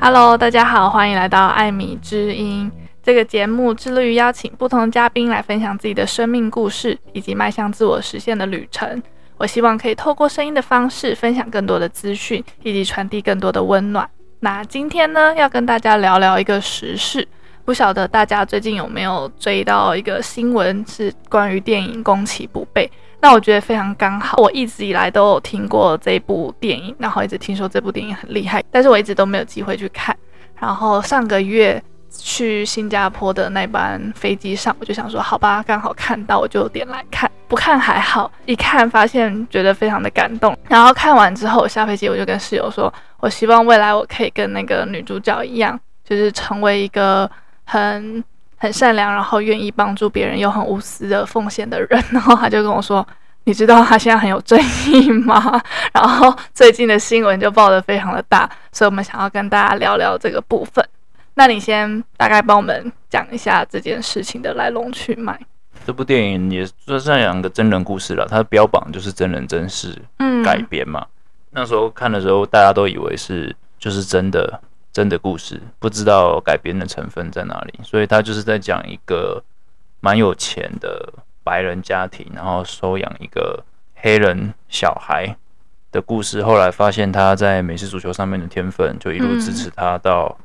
Hello，大家好，欢迎来到艾米之音。这个节目致力于邀请不同嘉宾来分享自己的生命故事，以及迈向自我实现的旅程。我希望可以透过声音的方式，分享更多的资讯，以及传递更多的温暖。那今天呢，要跟大家聊聊一个时事。不晓得大家最近有没有追到一个新闻，是关于电影《攻其不备》。那我觉得非常刚好，我一直以来都有听过这部电影，然后一直听说这部电影很厉害，但是我一直都没有机会去看。然后上个月。去新加坡的那班飞机上，我就想说，好吧，刚好看到，我就点来看。不看还好，一看发现觉得非常的感动。然后看完之后，下飞机我就跟室友说，我希望未来我可以跟那个女主角一样，就是成为一个很很善良，然后愿意帮助别人又很无私的奉献的人。然后他就跟我说，你知道他现在很有争议吗？然后最近的新闻就报得非常的大，所以我们想要跟大家聊聊这个部分。那你先大概帮我们讲一下这件事情的来龙去脉。这部电影也算是两个真人故事了，它标榜就是真人真事改编嘛。嗯、那时候看的时候，大家都以为是就是真的真的故事，不知道改编的成分在哪里。所以他就是在讲一个蛮有钱的白人家庭，然后收养一个黑人小孩的故事。后来发现他在美式足球上面的天分，就一路支持他到。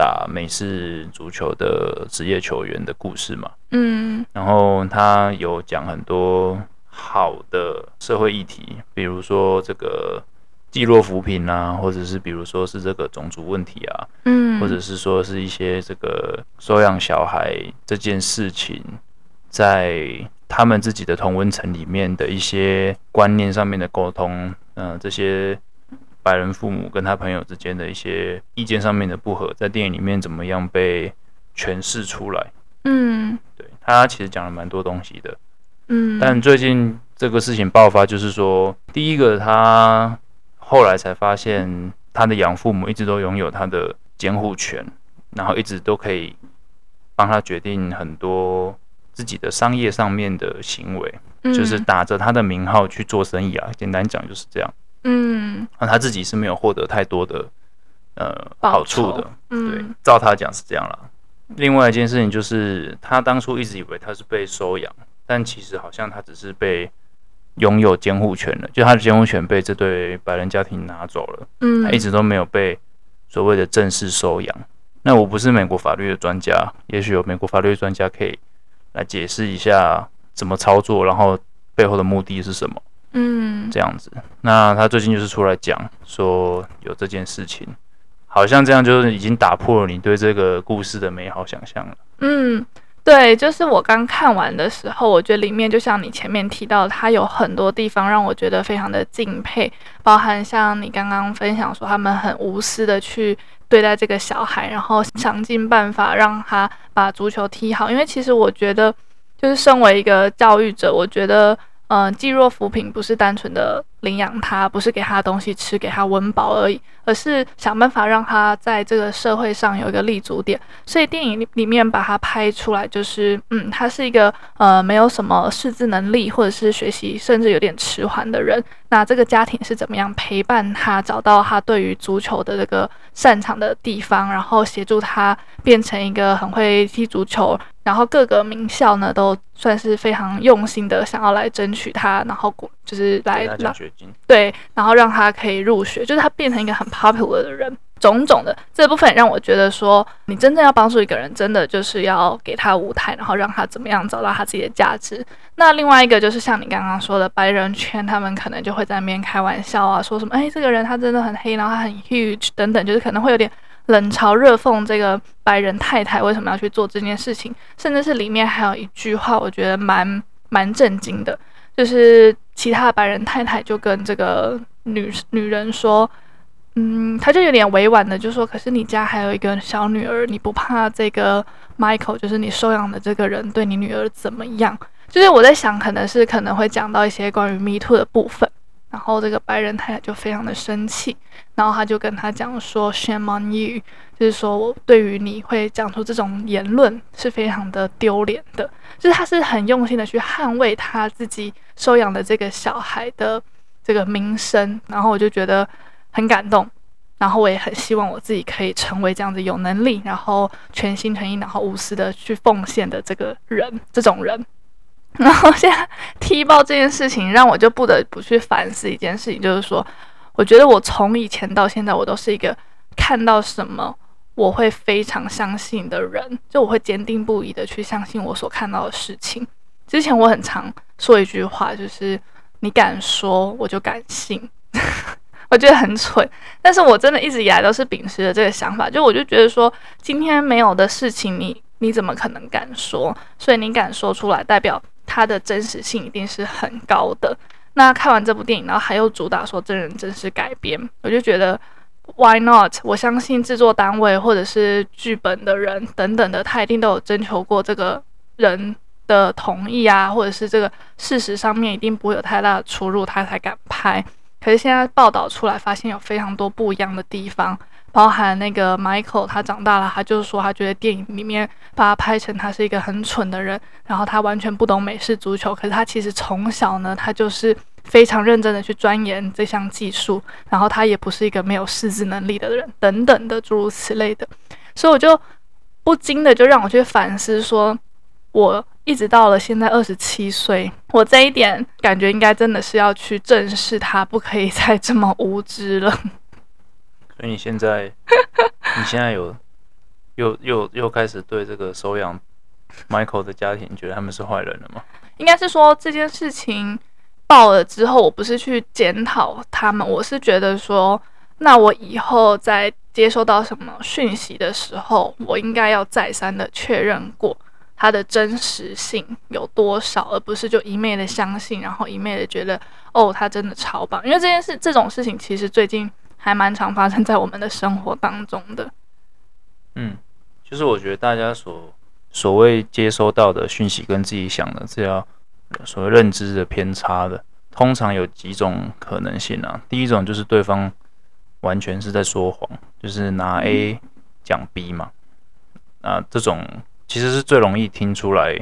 打美式足球的职业球员的故事嘛，嗯，然后他有讲很多好的社会议题，比如说这个济弱扶贫啊，或者是比如说是这个种族问题啊，嗯，或者是说是一些这个收养小孩这件事情，在他们自己的同温层里面的一些观念上面的沟通，嗯、呃，这些。白人父母跟他朋友之间的一些意见上面的不合，在电影里面怎么样被诠释出来？嗯，对，他其实讲了蛮多东西的。嗯，但最近这个事情爆发，就是说，第一个他后来才发现，他的养父母一直都拥有他的监护权，然后一直都可以帮他决定很多自己的商业上面的行为，就是打着他的名号去做生意啊。简单讲就是这样。嗯，那他自己是没有获得太多的呃好处的，嗯、对，照他讲是这样了。另外一件事情就是，他当初一直以为他是被收养，但其实好像他只是被拥有监护权了，就他的监护权被这对白人家庭拿走了，嗯，他一直都没有被所谓的正式收养。那我不是美国法律的专家，也许有美国法律专家可以来解释一下怎么操作，然后背后的目的是什么。嗯，这样子。那他最近就是出来讲说有这件事情，好像这样就是已经打破了你对这个故事的美好想象了。嗯，对，就是我刚看完的时候，我觉得里面就像你前面提到，他有很多地方让我觉得非常的敬佩，包含像你刚刚分享说他们很无私的去对待这个小孩，然后想尽办法让他把足球踢好。因为其实我觉得，就是身为一个教育者，我觉得。嗯，济弱扶贫不是单纯的领养他，不是给他东西吃，给他温饱而已，而是想办法让他在这个社会上有一个立足点。所以电影里面把他拍出来，就是嗯，他是一个呃没有什么识字能力，或者是学习甚至有点迟缓的人。那这个家庭是怎么样陪伴他，找到他对于足球的这个擅长的地方，然后协助他变成一个很会踢足球。然后各个名校呢，都算是非常用心的想要来争取他，然后就是来让对，然后让他可以入学，就是他变成一个很 popular 的人，种种的这部分让我觉得说，你真正要帮助一个人，真的就是要给他舞台，然后让他怎么样找到他自己的价值。那另外一个就是像你刚刚说的，白人圈他们可能就会在那边开玩笑啊，说什么哎，这个人他真的很黑，然后他很 huge 等等，就是可能会有点。冷嘲热讽这个白人太太为什么要去做这件事情，甚至是里面还有一句话，我觉得蛮蛮震惊的，就是其他的白人太太就跟这个女女人说，嗯，他就有点委婉的就说，可是你家还有一个小女儿，你不怕这个 Michael，就是你收养的这个人对你女儿怎么样？就是我在想，可能是可能会讲到一些关于 Me Too 的部分。然后这个白人太太就非常的生气，然后他就跟他讲说：“Shame on you！” 就是说我对于你会讲出这种言论是非常的丢脸的。就是他是很用心的去捍卫他自己收养的这个小孩的这个名声，然后我就觉得很感动，然后我也很希望我自己可以成为这样子有能力，然后全心全意，然后无私的去奉献的这个人，这种人。然后现在踢爆这件事情，让我就不得不去反思一件事情，就是说，我觉得我从以前到现在，我都是一个看到什么我会非常相信的人，就我会坚定不移的去相信我所看到的事情。之前我很常说一句话，就是你敢说，我就敢信。我觉得很蠢，但是我真的一直以来都是秉持着这个想法，就我就觉得说，今天没有的事情你，你怎么可能敢说？所以你敢说出来，代表。它的真实性一定是很高的。那看完这部电影，然后还有主打说真人真事改编，我就觉得 Why not？我相信制作单位或者是剧本的人等等的，他一定都有征求过这个人的同意啊，或者是这个事实上面一定不会有太大的出入，他才敢拍。可是现在报道出来，发现有非常多不一样的地方。包含那个 Michael，他长大了，他就是说，他觉得电影里面把他拍成他是一个很蠢的人，然后他完全不懂美式足球。可是他其实从小呢，他就是非常认真的去钻研这项技术，然后他也不是一个没有识字能力的人，等等的诸如此类的。所以我就不禁的就让我去反思，说我一直到了现在二十七岁，我这一点感觉应该真的是要去正视他，不可以再这么无知了。所以你现在，你现在有又又又开始对这个收养 Michael 的家庭觉得他们是坏人了吗？应该是说这件事情爆了之后，我不是去检讨他们，我是觉得说，那我以后在接收到什么讯息的时候，我应该要再三的确认过它的真实性有多少，而不是就一昧的相信，然后一昧的觉得哦，他真的超棒。因为这件事这种事情其实最近。还蛮常发生在我们的生活当中的。嗯，就是我觉得大家所所谓接收到的讯息跟自己想的这样所谓认知的偏差的，通常有几种可能性啊。第一种就是对方完全是在说谎，就是拿 A 讲 B 嘛。那这种其实是最容易听出来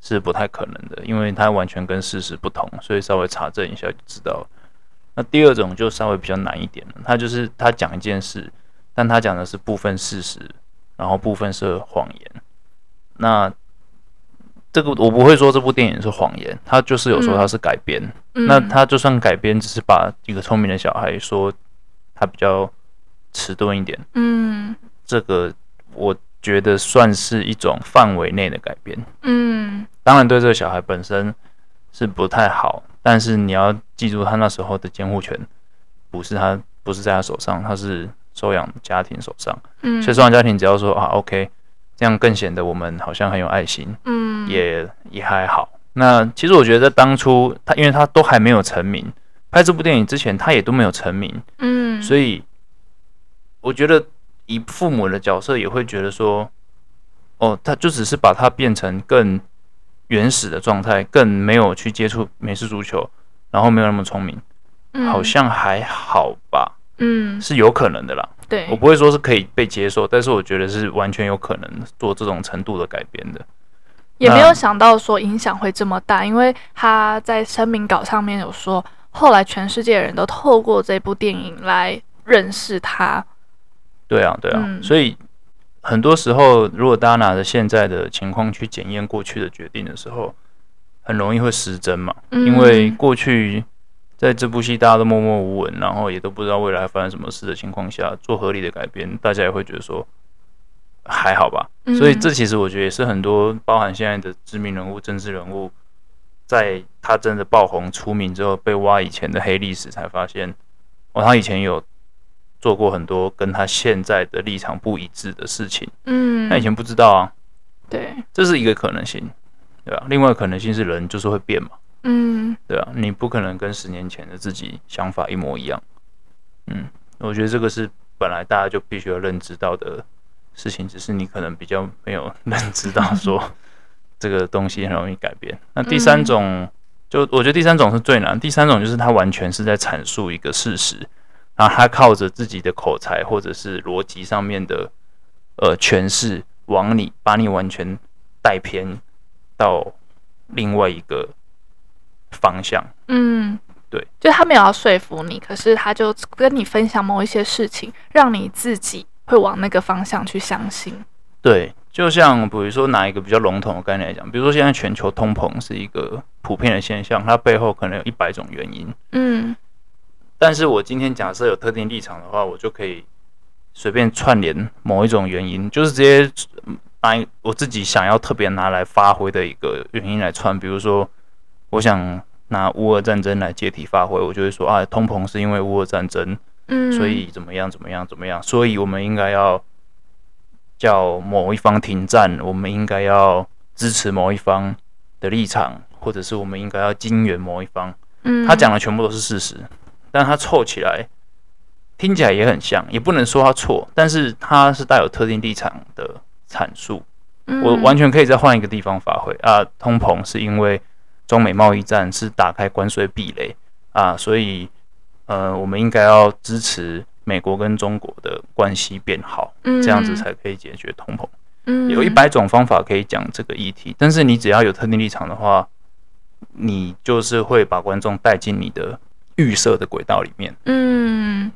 是不太可能的，因为它完全跟事实不同，所以稍微查证一下就知道了。那第二种就稍微比较难一点了，他就是他讲一件事，但他讲的是部分事实，然后部分是谎言。那这个我不会说这部电影是谎言，他就是有说他是改编。嗯、那他就算改编，只是把一个聪明的小孩说他比较迟钝一点。嗯，这个我觉得算是一种范围内的改变。嗯，当然对这个小孩本身是不太好。但是你要记住，他那时候的监护权不是他，不是在他手上，他是收养家庭手上。嗯，所以收养家庭只要说啊，OK，这样更显得我们好像很有爱心。嗯，也也还好。那其实我觉得当初他，因为他都还没有成名，拍这部电影之前，他也都没有成名。嗯，所以我觉得以父母的角色也会觉得说，哦，他就只是把它变成更。原始的状态，更没有去接触美式足球，然后没有那么聪明，嗯，好像还好吧，嗯，是有可能的啦。对，我不会说是可以被接受，但是我觉得是完全有可能做这种程度的改编的。也没有想到说影响会这么大，因为他在声明稿上面有说，后来全世界人都透过这部电影来认识他。对啊，对啊，嗯，所以。很多时候，如果大家拿着现在的情况去检验过去的决定的时候，很容易会失真嘛。因为过去在这部戏大家都默默无闻，然后也都不知道未来发生什么事的情况下，做合理的改编，大家也会觉得说还好吧。所以这其实我觉得也是很多包含现在的知名人物、政治人物，在他真的爆红出名之后，被挖以前的黑历史，才发现哦，他以前有。做过很多跟他现在的立场不一致的事情，嗯，他以前不知道啊，对，这是一个可能性，对吧？另外可能性是人就是会变嘛，嗯，对啊，你不可能跟十年前的自己想法一模一样，嗯，我觉得这个是本来大家就必须要认知到的事情，只是你可能比较没有认知到说 这个东西很容易改变。那第三种就我觉得第三种是最难，第三种就是他完全是在阐述一个事实，然后他靠着自己的口才或者是逻辑上面的呃诠释，往你把你完全带偏到另外一个方向。嗯，对，就他没有要说服你，可是他就跟你分享某一些事情，让你自己会往那个方向去相信。对。就像比如说拿一个比较笼统的概念来讲，比如说现在全球通膨是一个普遍的现象，它背后可能有一百种原因。嗯，但是我今天假设有特定立场的话，我就可以随便串联某一种原因，就是直接拿我自己想要特别拿来发挥的一个原因来串。比如说，我想拿乌俄战争来借题发挥，我就会说啊，通膨是因为乌俄战争，嗯，所以怎么样怎么样怎么样，所以我们应该要。叫某一方停战，我们应该要支持某一方的立场，或者是我们应该要金援某一方。嗯，他讲的全部都是事实，但它凑起来听起来也很像，也不能说它错，但是它是带有特定立场的阐述。我完全可以再换一个地方发挥啊，通膨是因为中美贸易战是打开关税壁垒啊，所以呃，我们应该要支持。美国跟中国的关系变好，这样子才可以解决通膨。嗯，有一百种方法可以讲这个议题，但是你只要有特定立场的话，你就是会把观众带进你的预设的轨道里面。嗯，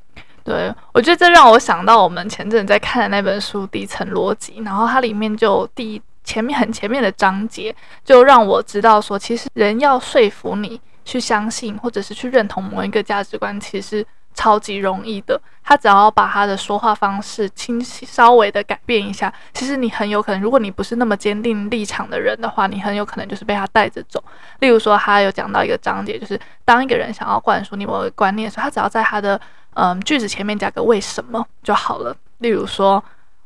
对，我觉得这让我想到我们前阵在看的那本书《底层逻辑》，然后它里面就第前面很前面的章节，就让我知道说，其实人要说服你去相信或者是去认同某一个价值观，其实。超级容易的，他只要把他的说话方式清晰稍微的改变一下，其实你很有可能，如果你不是那么坚定立场的人的话，你很有可能就是被他带着走。例如说，他有讲到一个章节，就是当一个人想要灌输你某个观念的时候，他只要在他的嗯句子前面加个为什么就好了。例如说，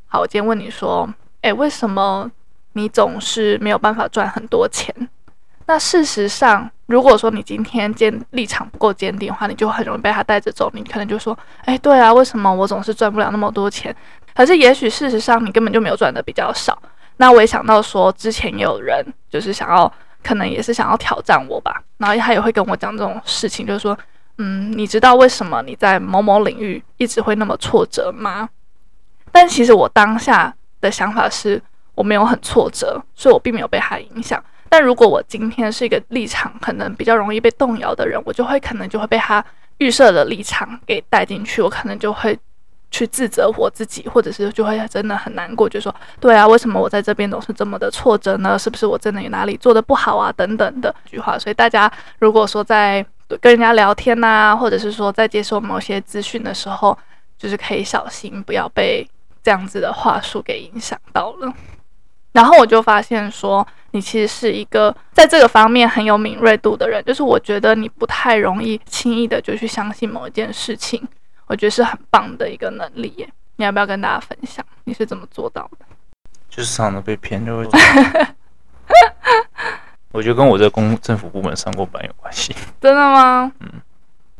好，我今天问你说，诶，为什么你总是没有办法赚很多钱？那事实上，如果说你今天坚立场不够坚定的话，你就很容易被他带着走。你可能就说：“哎，对啊，为什么我总是赚不了那么多钱？”可是也许事实上你根本就没有赚的比较少。那我也想到说，之前也有人就是想要，可能也是想要挑战我吧。然后他也会跟我讲这种事情，就是说：“嗯，你知道为什么你在某某领域一直会那么挫折吗？”但其实我当下的想法是我没有很挫折，所以我并没有被他影响。但如果我今天是一个立场可能比较容易被动摇的人，我就会可能就会被他预设的立场给带进去，我可能就会去自责我自己，或者是就会真的很难过，就说对啊，为什么我在这边总是这么的挫折呢？是不是我真的有哪里做得不好啊？等等的句话。所以大家如果说在跟人家聊天呐、或者是说在接受某些资讯的时候，就是可以小心不要被这样子的话术给影响到了。然后我就发现说，你其实是一个在这个方面很有敏锐度的人，就是我觉得你不太容易轻易的就去相信某一件事情，我觉得是很棒的一个能力耶。你要不要跟大家分享你是怎么做到的？就是常常被骗就会。我觉得跟我在公政府部门上过班有关系。真的吗？嗯，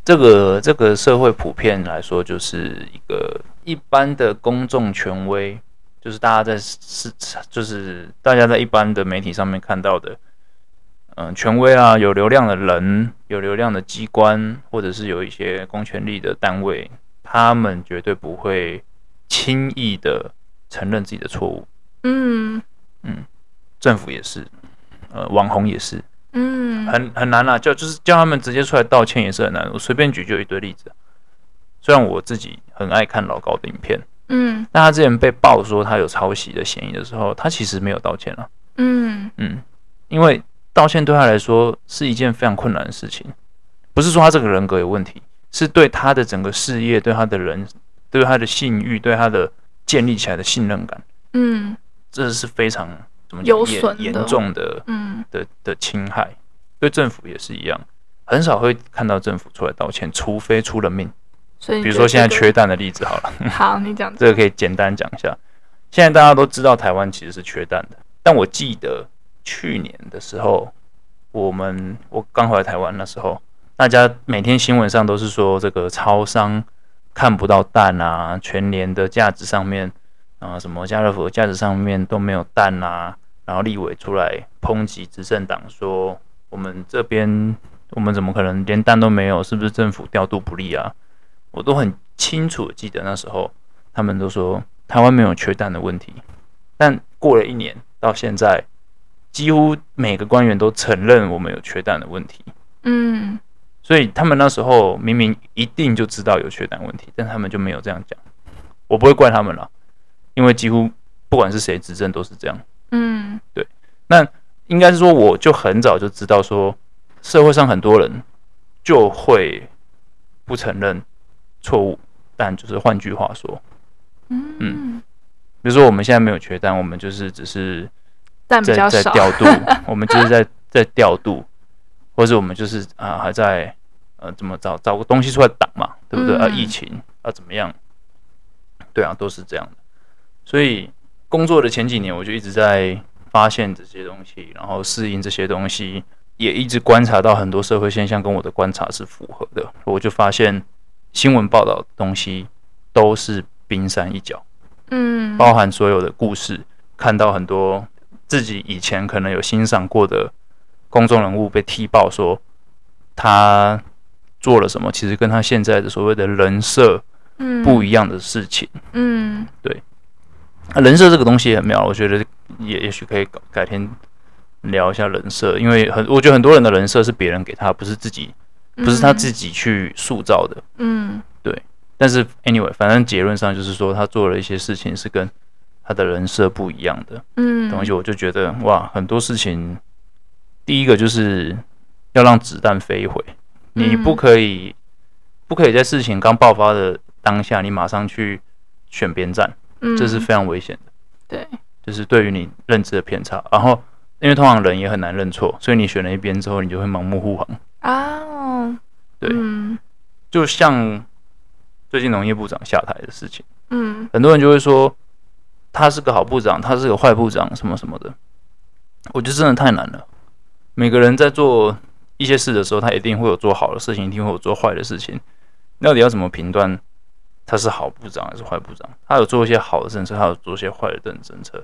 这个这个社会普遍来说，就是一个一般的公众权威。就是大家在是，就是大家在一般的媒体上面看到的，嗯，权威啊，有流量的人，有流量的机关，或者是有一些公权力的单位，他们绝对不会轻易的承认自己的错误。嗯嗯，政府也是，呃，网红也是，嗯，很很难啊，叫就是叫他们直接出来道歉也是很难。我随便举就一堆例子，虽然我自己很爱看老高的影片。嗯，那他之前被爆说他有抄袭的嫌疑的时候，他其实没有道歉了。嗯。嗯，因为道歉对他来说是一件非常困难的事情，不是说他这个人格有问题，是对他的整个事业、对他的人、对他的信誉、对他的建立起来的信任感，嗯，这是非常怎么有严严重的，嗯。的的侵害。对政府也是一样，很少会看到政府出来道歉，除非出了命。所以比如说现在缺蛋的例子好了，好，你讲这个可以简单讲一下。现在大家都知道台湾其实是缺蛋的，但我记得去年的时候，我们我刚回来台湾那时候，大家每天新闻上都是说这个超商看不到蛋啊，全年的架子上面啊，什么家乐福的架子上面都没有蛋啊，然后立委出来抨击执政党说我们这边我们怎么可能连蛋都没有？是不是政府调度不力啊？我都很清楚记得那时候，他们都说台湾没有缺蛋的问题。但过了一年到现在，几乎每个官员都承认我们有缺蛋的问题。嗯，所以他们那时候明明一定就知道有缺蛋问题，但他们就没有这样讲。我不会怪他们了，因为几乎不管是谁执政都是这样。嗯，对。那应该是说，我就很早就知道说，社会上很多人就会不承认错误，但就是换句话说，嗯。嗯比如说，我们现在没有缺蛋，我们就是只是在在调度，我们就是在在调度，或者我们就是啊还在呃怎么找找个东西出来挡嘛，对不对？啊，疫情啊怎么样？对啊，都是这样的。所以工作的前几年，我就一直在发现这些东西，然后适应这些东西，也一直观察到很多社会现象跟我的观察是符合的。我就发现新闻报道的东西都是冰山一角。嗯，包含所有的故事，看到很多自己以前可能有欣赏过的公众人物被踢爆，说他做了什么，其实跟他现在的所谓的人设不一样的事情。嗯，对，人设这个东西也很妙，我觉得也也许可以改天聊一下人设，因为很我觉得很多人的人设是别人给他，不是自己，不是他自己去塑造的。嗯。对。但是，anyway，反正结论上就是说，他做了一些事情是跟他的人设不一样的，嗯，东西我就觉得哇，很多事情，第一个就是要让子弹飞一回，你不可以，不可以在事情刚爆发的当下，你马上去选边站，这是非常危险的，对，就是对于你认知的偏差。然后，因为通常人也很难认错，所以你选了一边之后，你就会盲目护航。啊，对，就像。最近农业部长下台的事情，嗯，很多人就会说他是个好部长，他是个坏部长，什么什么的。我觉得真的太难了。每个人在做一些事的时候，他一定会有做好的事情，一定会有做坏的事情。到底要怎么评断他是好部长还是坏部长？他有做一些好的政策，他有做一些坏的政政策。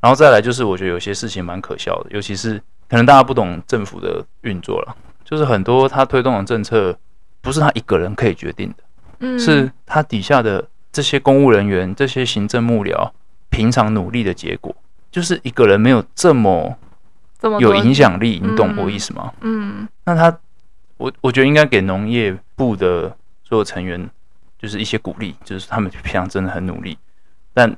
然后再来就是，我觉得有些事情蛮可笑的，尤其是可能大家不懂政府的运作了，就是很多他推动的政策不是他一个人可以决定的。嗯是他底下的这些公务人员、这些行政幕僚平常努力的结果，就是一个人没有这么有影响力，你懂我意思吗？嗯，那他，我我觉得应该给农业部的所有成员就是一些鼓励，就是他们平常真的很努力，但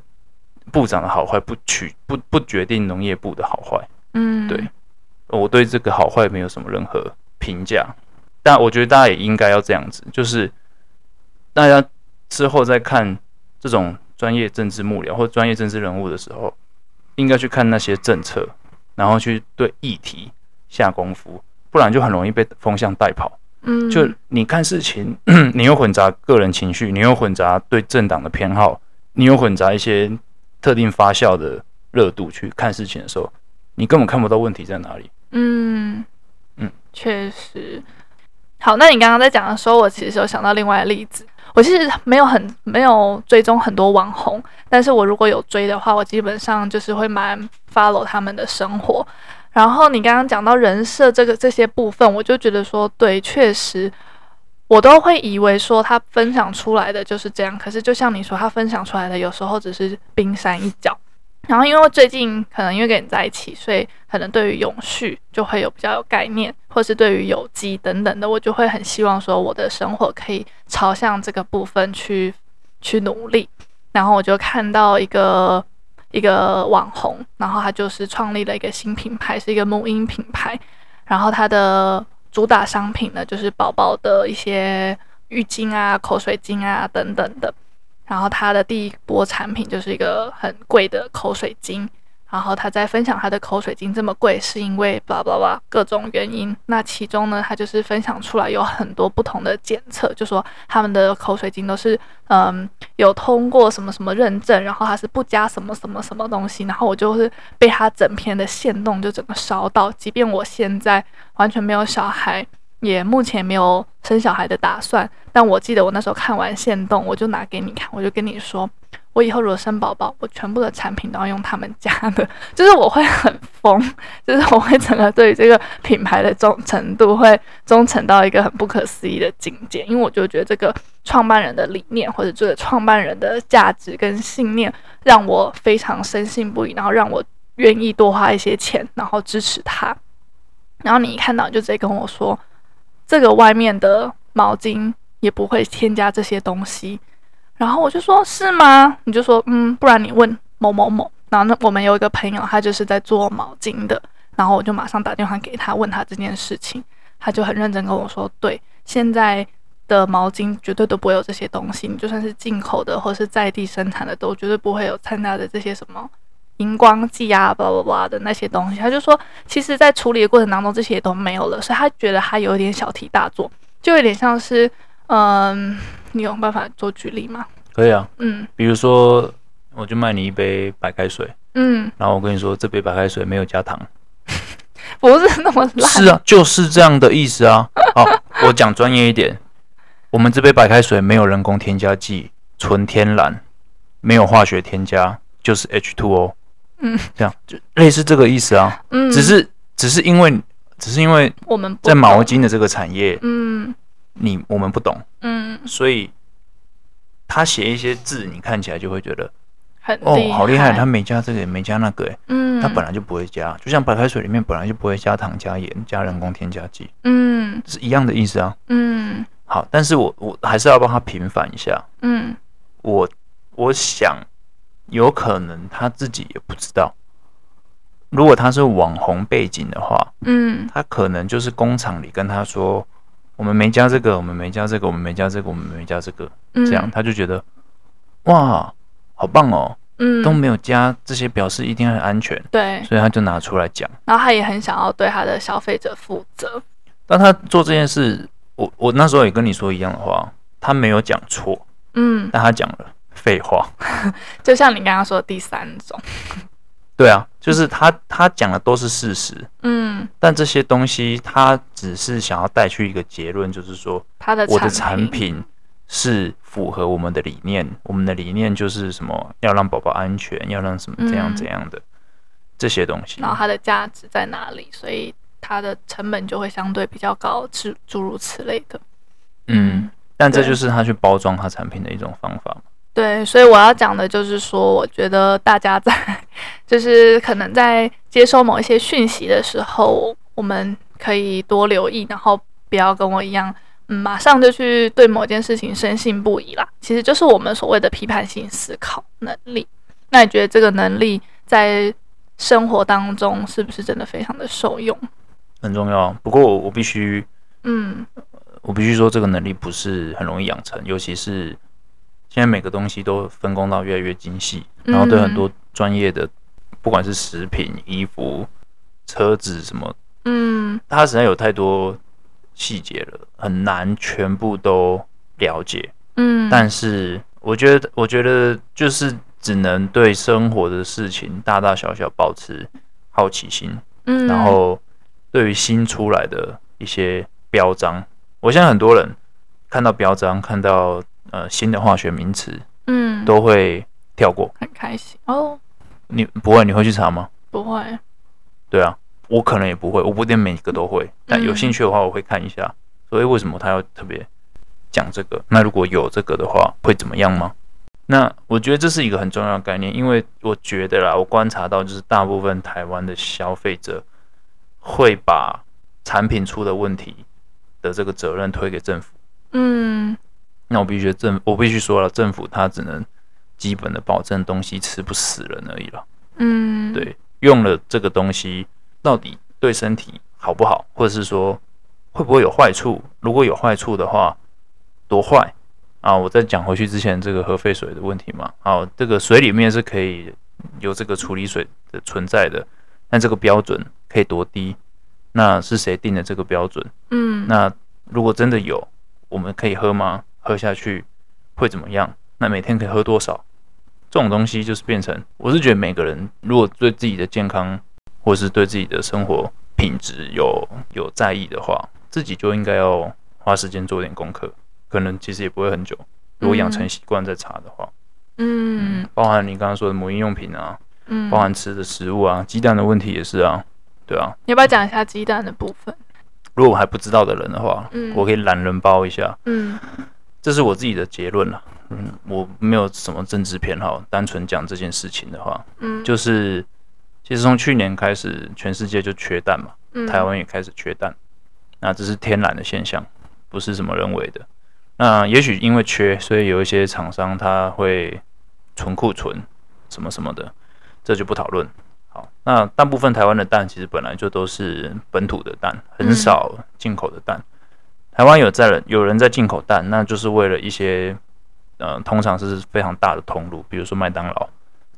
部长的好坏不取不不决定农业部的好坏。嗯，对，我对这个好坏没有什么任何评价，但我觉得大家也应该要这样子，就是。大家之后再看这种专业政治幕僚或专业政治人物的时候，应该去看那些政策，然后去对议题下功夫，不然就很容易被风向带跑。嗯，就你看事情，你又混杂个人情绪，你又混杂对政党的偏好，你又混杂一些特定发酵的热度去看事情的时候，你根本看不到问题在哪里。嗯嗯，确实。好，那你刚刚在讲的时候，我其实有想到另外的例子。我其实没有很没有追踪很多网红，但是我如果有追的话，我基本上就是会蛮 follow 他们的生活。然后你刚刚讲到人设这个这些部分，我就觉得说，对，确实，我都会以为说他分享出来的就是这样。可是就像你说，他分享出来的有时候只是冰山一角。然后，因为最近可能因为跟你在一起，所以可能对于永续就会有比较有概念，或是对于有机等等的，我就会很希望说我的生活可以朝向这个部分去去努力。然后我就看到一个一个网红，然后他就是创立了一个新品牌，是一个母婴品牌。然后它的主打商品呢，就是宝宝的一些浴巾啊、口水巾啊等等的。然后他的第一波产品就是一个很贵的口水巾，然后他在分享他的口水巾这么贵，是因为巴拉巴拉各种原因。那其中呢，他就是分享出来有很多不同的检测，就说他们的口水巾都是嗯有通过什么什么认证，然后他是不加什么什么什么东西。然后我就是被他整篇的线动就整个烧到，即便我现在完全没有小孩。也目前没有生小孩的打算，但我记得我那时候看完限动，我就拿给你看，我就跟你说，我以后如果生宝宝，我全部的产品都要用他们家的，就是我会很疯，就是我会整个对于这个品牌的忠诚度会忠诚到一个很不可思议的境界，因为我就觉得这个创办人的理念或者这个创办人的价值跟信念让我非常深信不疑，然后让我愿意多花一些钱，然后支持他。然后你一看到就直接跟我说，这个外面的毛巾也不会添加这些东西。然后我就说：“是吗？”你就说：“嗯，不然你问某某某。”然后那我们有一个朋友，他就是在做毛巾的。然后我就马上打电话给他，问他这件事情。他就很认真跟我说：“对，现在的毛巾绝对都不会有这些东西。你就算是进口的或是在地生产的，都绝对不会有掺杂的这些什么荧光剂啊、巴拉巴拉的那些东西。”他就说：“其实，在处理的过程当中，这些也都没有了。”所以他觉得他有一点小题大做，就有点像是嗯。你有办法做举例吗？可以啊，嗯，比如说，我就卖你一杯白开水，嗯，然后我跟你说，这杯白开水没有加糖，不是那么烂，是啊，就是这样的意思啊。好，我讲专业一点，我们这杯白开水没有人工添加剂，纯天然，没有化学添加，就是 H2O，嗯，这样就类似这个意思啊，嗯，只是只是因为只是因为我们在毛巾的这个产业，嗯。你我们不懂，嗯，所以他写一些字，你看起来就会觉得很哦，好厉害，他没加这个也没加那个，哎，嗯，他本来就不会加，就像白开水里面本来就不会加糖、加盐、加人工添加剂，嗯，是一样的意思啊，嗯，好，但是我我还是要帮他平反一下，嗯，我我想有可能他自己也不知道，如果他是网红背景的话，嗯，他可能就是工厂里跟他说。我们没加这个，我们没加这个，我们没加这个，我们没加这个，这样他就觉得哇，好棒哦，嗯，都没有加这些，表示一定很安全，对，所以他就拿出来讲。然后他也很想要对他的消费者负责。当他做这件事，我我那时候也跟你说一样的话，他没有讲错，嗯，但他讲了废话，就像你刚刚说的第三种。对啊，就是他他讲的都是事实，嗯，但这些东西他只是想要带去一个结论，就是说，他的我的产品是符合我们的理念，我们的理念就是什么，要让宝宝安全，要让什么怎样怎样的。这些东西，然后它的价值在哪里？所以它的成本就会相对比较高，诸诸如此类的，嗯，但这就是他去包装他产品的一种方法。对，所以我要讲的就是说，我觉得大家在，就是可能在接收某一些讯息的时候，我们可以多留意，然后不要跟我一样，嗯，马上就去对某件事情深信不疑啦。其实就是我们所谓的批判性思考能力。那你觉得这个能力在生活当中是不是真的非常的受用？很重要。不过我我必须，嗯，我必须说这个能力不是很容易养成，尤其是。现在每个东西都分工到越来越精细，然后对很多专业的，不管是食品、衣服、车子什么，嗯，它实在有太多细节了，很难全部都了解。嗯，但是我觉得，我觉得就是只能对生活的事情大大小小保持好奇心。嗯，然后对于新出来的一些标章，我现在很多人看到标章，看到。呃，新的化学名词，嗯，都会跳过，很开心哦。你不会？你会去查吗？不会。对啊，我可能也不会，我不一定每一个都会，但有兴趣的话，我会看一下。所以为什么他要特别讲这个？那如果有这个的话，会怎么样吗？那我觉得这是一个很重要的概念，因为我觉得啦，我观察到就是大部分台湾的消费者会把产品出的问题的这个责任推给政府。嗯。那我必须政，我必须说了，政府它只能基本的保证东西吃不死人而已了。嗯，对，用了这个东西到底对身体好不好，或者是说会不会有坏处？如果有坏处的话，多坏啊！我再讲回去之前这个核废水的问题嘛。好，这个水里面是可以有这个处理水的存在的，但这个标准可以多低？那是谁定的这个标准？嗯，那如果真的有，我们可以喝吗？喝下去会怎么样？那每天可以喝多少？这种东西就是变成，我是觉得每个人如果对自己的健康，或是对自己的生活品质有有在意的话，自己就应该要花时间做点功课。可能其实也不会很久，如果养成习惯再查的话。嗯，包含你刚刚说的母婴用品啊，嗯，包含吃的食物啊，鸡蛋的问题也是啊，对啊。你要不要讲一下鸡蛋的部分？如果我还不知道的人的话，嗯，我可以懒人包一下，嗯，这是我自己的结论了，嗯，我没有什么政治偏好，单纯讲这件事情的话，嗯，就是其实从去年开始，全世界就缺蛋嘛，嗯，台湾也开始缺蛋，那这是天然的现象，不是什么人为的。那也许因为缺，所以有一些厂商他会存库存什么什么的，这就不讨论。好，那大部分台湾的蛋其实本来就都是本土的蛋，很少进口的蛋。嗯、台湾有在人有人在进口蛋，那就是为了一些呃，通常是非常大的通路，比如说麦当劳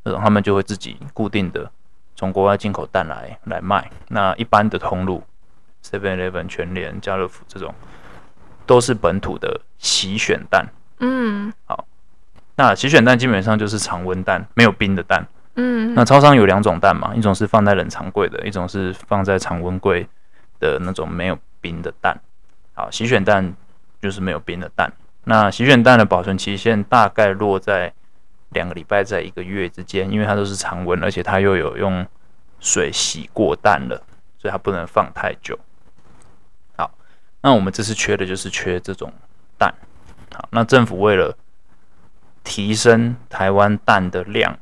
这种，他们就会自己固定的从国外进口蛋来来卖。那一般的通路，Seven Eleven、全联、家乐福这种。都是本土的洗选蛋，嗯，好，那洗选蛋基本上就是常温蛋，没有冰的蛋，嗯，那超商有两种蛋嘛，一种是放在冷藏柜的，一种是放在常温柜的那种没有冰的蛋，好，洗选蛋就是没有冰的蛋，那洗选蛋的保存期限大概落在两个礼拜在一个月之间，因为它都是常温，而且它又有用水洗过蛋了，所以它不能放太久。好那我们这次缺的就是缺这种蛋，好，那政府为了提升台湾蛋的量，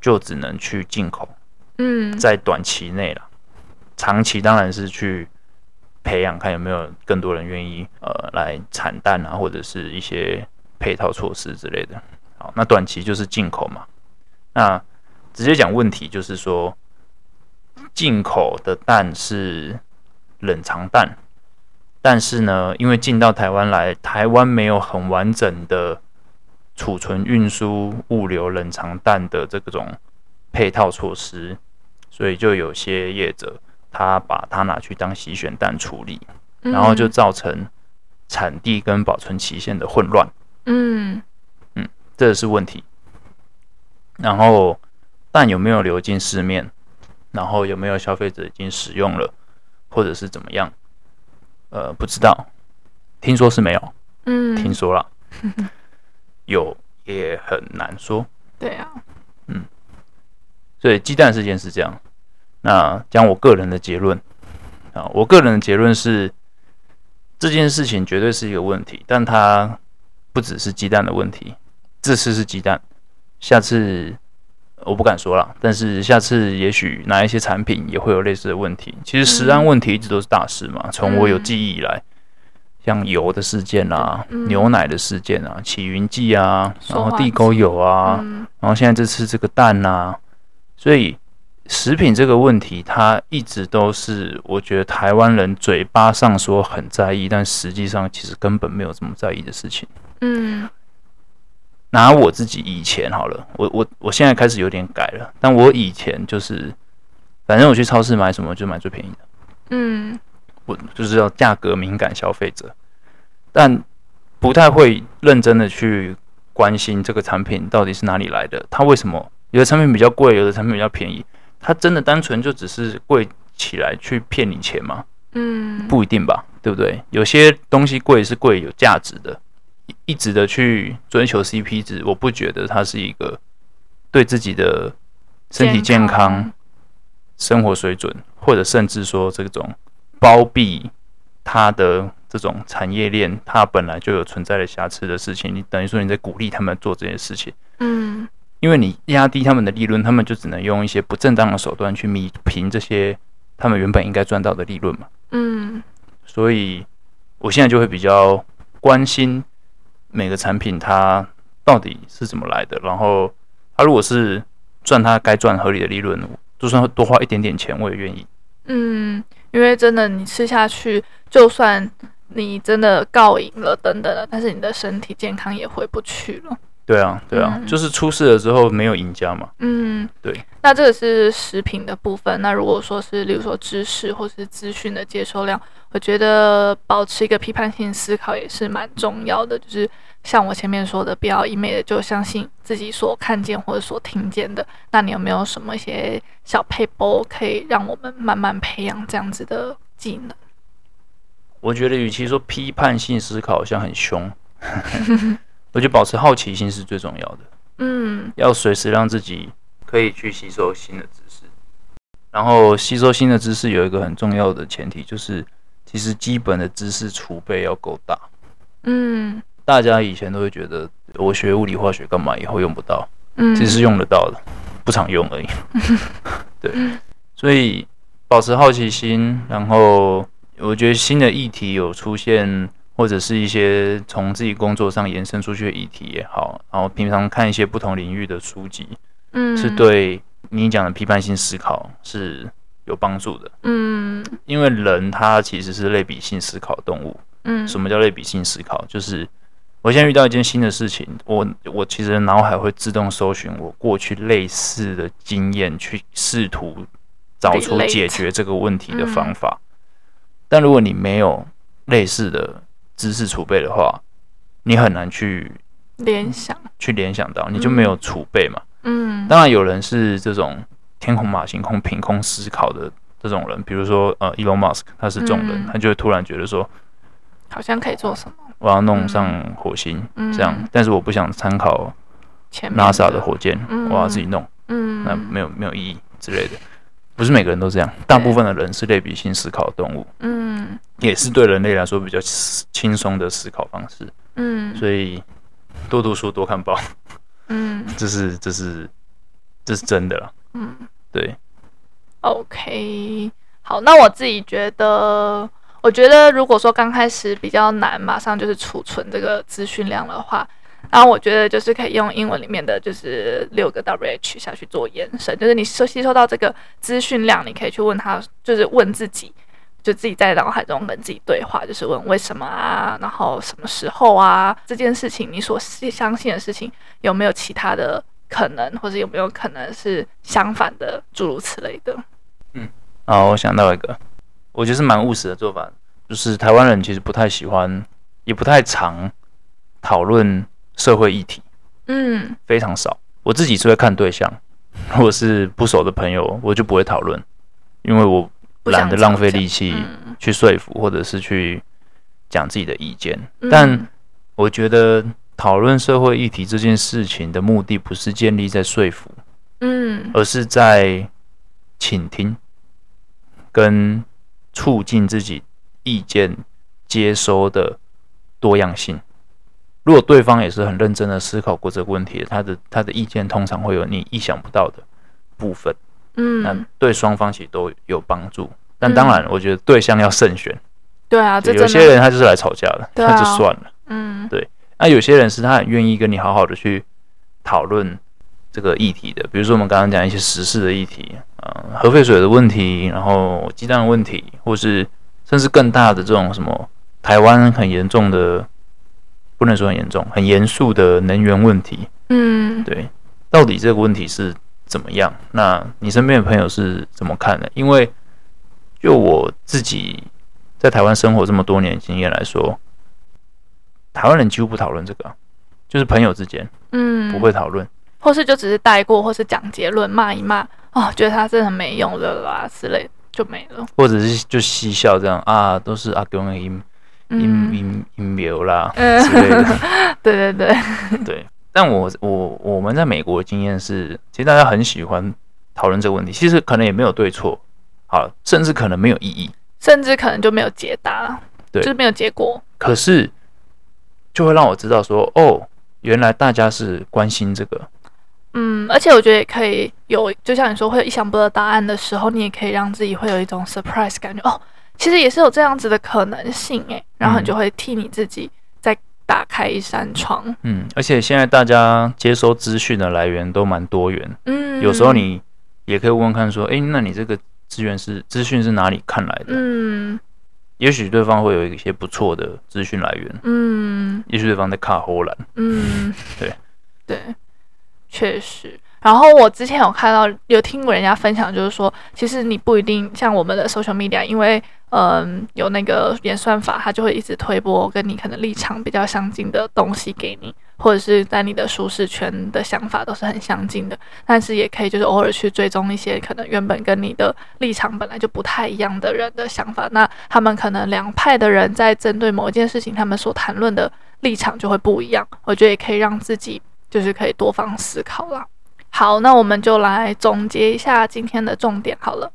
就只能去进口，嗯，在短期内了，长期当然是去培养，看有没有更多人愿意呃来产蛋啊，或者是一些配套措施之类的。好，那短期就是进口嘛，那直接讲问题就是说，进口的蛋是冷藏蛋。但是呢，因为进到台湾来，台湾没有很完整的储存、运输、物流、冷藏蛋的这种配套措施，所以就有些业者他把它拿去当洗选蛋处理，然后就造成产地跟保存期限的混乱。嗯嗯，这是问题。然后蛋有没有流进市面？然后有没有消费者已经使用了，或者是怎么样？呃，不知道，听说是没有，嗯，听说了，有也很难说，对啊，嗯，所以鸡蛋事件是这样。那讲我个人的结论啊，我个人的结论是这件事情绝对是一个问题，但它不只是鸡蛋的问题，这次是鸡蛋，下次。我不敢说了，但是下次也许哪一些产品也会有类似的问题。其实食安问题一直都是大事嘛，从我有记忆以来，像油的事件啊、牛奶的事件啊、起云剂啊，然后地沟油啊，然后现在这次这个蛋啊，所以食品这个问题，它一直都是我觉得台湾人嘴巴上说很在意，但实际上其实根本没有这么在意的事情。嗯。拿我自己以前好了，我我我现在开始有点改了，但我以前就是，反正我去超市买什么就买最便宜的，嗯，我就是要价格敏感消费者，但不太会认真的去关心这个产品到底是哪里来的，它为什么有的产品比较贵，有的产品比较便宜，它真的单纯就只是贵起来去骗你钱吗？嗯，不一定吧，对不对？有些东西贵是贵有价值的。一直的去追求 CP 值，我不觉得它是一个对自己的身体健康、生活水准，或者甚至说这种包庇他的这种产业链，它本来就有存在的瑕疵的事情。你等于说你在鼓励他们做这件事情，嗯，因为你压低他们的利润，他们就只能用一些不正当的手段去弥平这些他们原本应该赚到的利润嘛，嗯，所以我现在就会比较关心。每个产品它到底是怎么来的？然后它如果是赚它该赚合理的利润，就算多花一点点钱，我也愿意。嗯，因为真的你吃下去，就算你真的告赢了等等的，但是你的身体健康也回不去了。对啊，对啊，嗯、就是出事了之后没有赢家嘛。嗯，对。那这个是食品的部分。那如果说是，例如说知识或是资讯的接收量，我觉得保持一个批判性思考也是蛮重要的。就是像我前面说的，不要一昧的就相信自己所看见或者所听见的。那你有没有什么一些小撇步可以让我们慢慢培养这样子的技能？我觉得，与其说批判性思考，好像很凶。我觉得保持好奇心是最重要的。嗯，要随时让自己可以去吸收新的知识。然后吸收新的知识有一个很重要的前提，就是其实基本的知识储备要够大。嗯，大家以前都会觉得我学物理化学干嘛，以后用不到。嗯，其实是用得到的，不常用而已。对，所以保持好奇心，然后我觉得新的议题有出现，或者是一些从自己工作上延伸出去的议题也好，然后平常看一些不同领域的书籍，嗯，是对你讲的批判性思考是有帮助的。嗯，因为人他其实是类比性思考动物。嗯，什么叫类比性思考？就是我现在遇到一件新的事情，我我其实脑海会自动搜寻我过去类似的经验，去试图找出解决这个问题的方法。但如果你没有类似的知识储备的话，你很难去联想，去联想到，你就没有储备嘛。嗯，当然有人是这种天空马行空、凭空思考的这种人，比如说呃，Elon Musk，他是这种人，他就会突然觉得说。好像可以做什么？我要弄上火星，嗯、这样，但是我不想参考 NASA 的火箭，我要自己弄，嗯，那没有没有意义之类的。不是每个人都这样，大部分的人是类比性思考的动物，嗯，也是对人类来说比较轻松的思考方式，嗯，所以多读书多看报，嗯，这是这是这是真的了，嗯，对，OK，好，那我自己觉得。我觉得，如果说刚开始比较难，马上就是储存这个资讯量的话，然后我觉得就是可以用英文里面的就是六个 WH 下去做延伸，就是你收吸收到这个资讯量，你可以去问他，就是问自己，就自己在脑海中跟自己对话，就是问为什么啊，然后什么时候啊，这件事情你所相信的事情有没有其他的可能，或者有没有可能是相反的，诸如此类的。嗯，好，我想到一个。我觉得是蛮务实的做法，就是台湾人其实不太喜欢，也不太常讨论社会议题，嗯，非常少。我自己是会看对象，如果是不熟的朋友，我就不会讨论，因为我懒得浪费力气去说服或者是去讲自己的意见。但我觉得讨论社会议题这件事情的目的，不是建立在说服，嗯，而是在倾听跟。促进自己意见接收的多样性。如果对方也是很认真的思考过这个问题，他的他的意见通常会有你意想不到的部分。嗯，那对双方其实都有帮助。但当然，我觉得对象要慎选。对啊，有些人他就是来吵架的，那就算了。嗯，对。那有些人是他很愿意跟你好好的去讨论这个议题的，比如说我们刚刚讲一些时事的议题。呃，核废水的问题，然后鸡蛋的问题，或是甚至更大的这种什么台湾很严重的，不能说很严重，很严肃的能源问题。嗯，对，到底这个问题是怎么样？那你身边的朋友是怎么看的？因为就我自己在台湾生活这么多年经验来说，台湾人几乎不讨论这个，就是朋友之间，嗯，不会讨论，或是就只是带过，或是讲结论，骂一骂。哦，觉得他真的很没用的啦，之类就没了，或者是就嬉笑这样啊，都是阿公的阴阴阴阴谋啦之类的。对对对对，但我我我们在美国的经验是，其实大家很喜欢讨论这个问题，其实可能也没有对错，好，甚至可能没有意义，甚至可能就没有解答，对，就是没有结果。可是就会让我知道说，哦，原来大家是关心这个。嗯，而且我觉得也可以有，就像你说会有意想不到答案的时候，你也可以让自己会有一种 surprise 感觉哦，其实也是有这样子的可能性诶，然后你就会替你自己再打开一扇窗。嗯，而且现在大家接收资讯的来源都蛮多元，嗯，有时候你也可以问问看说，哎，那你这个资源是资讯是哪里看来的？嗯，也许对方会有一些不错的资讯来源，嗯，也许对方在卡荷兰，嗯，对。对。确实，然后我之前有看到有听过人家分享，就是说，其实你不一定像我们的 social media，因为嗯有那个演算法，它就会一直推播跟你可能立场比较相近的东西给你，或者是在你的舒适圈的想法都是很相近的。但是也可以就是偶尔去追踪一些可能原本跟你的立场本来就不太一样的人的想法，那他们可能两派的人在针对某一件事情，他们所谈论的立场就会不一样。我觉得也可以让自己。就是可以多方思考啦。好，那我们就来总结一下今天的重点好了。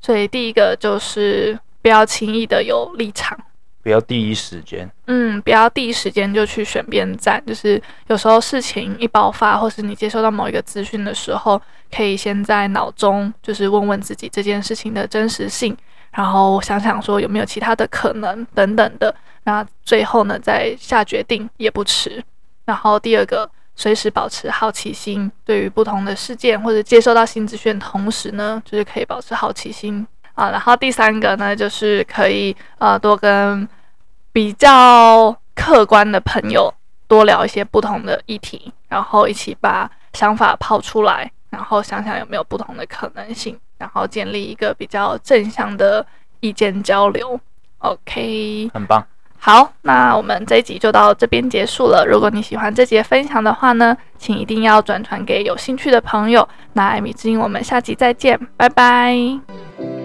所以第一个就是不要轻易的有立场，不要第一时间，嗯，不要第一时间就去选边站。就是有时候事情一爆发，或是你接收到某一个资讯的时候，可以先在脑中就是问问自己这件事情的真实性，然后想想说有没有其他的可能等等的。那最后呢，再下决定也不迟。然后第二个。随时保持好奇心，对于不同的事件或者接收到新资讯，同时呢，就是可以保持好奇心啊。然后第三个呢，就是可以呃多跟比较客观的朋友多聊一些不同的议题，然后一起把想法抛出来，然后想想有没有不同的可能性，然后建立一个比较正向的意见交流。OK，很棒。好，那我们这一集就到这边结束了。如果你喜欢这节分享的话呢，请一定要转传给有兴趣的朋友。那艾米之音，我们下集再见，拜拜。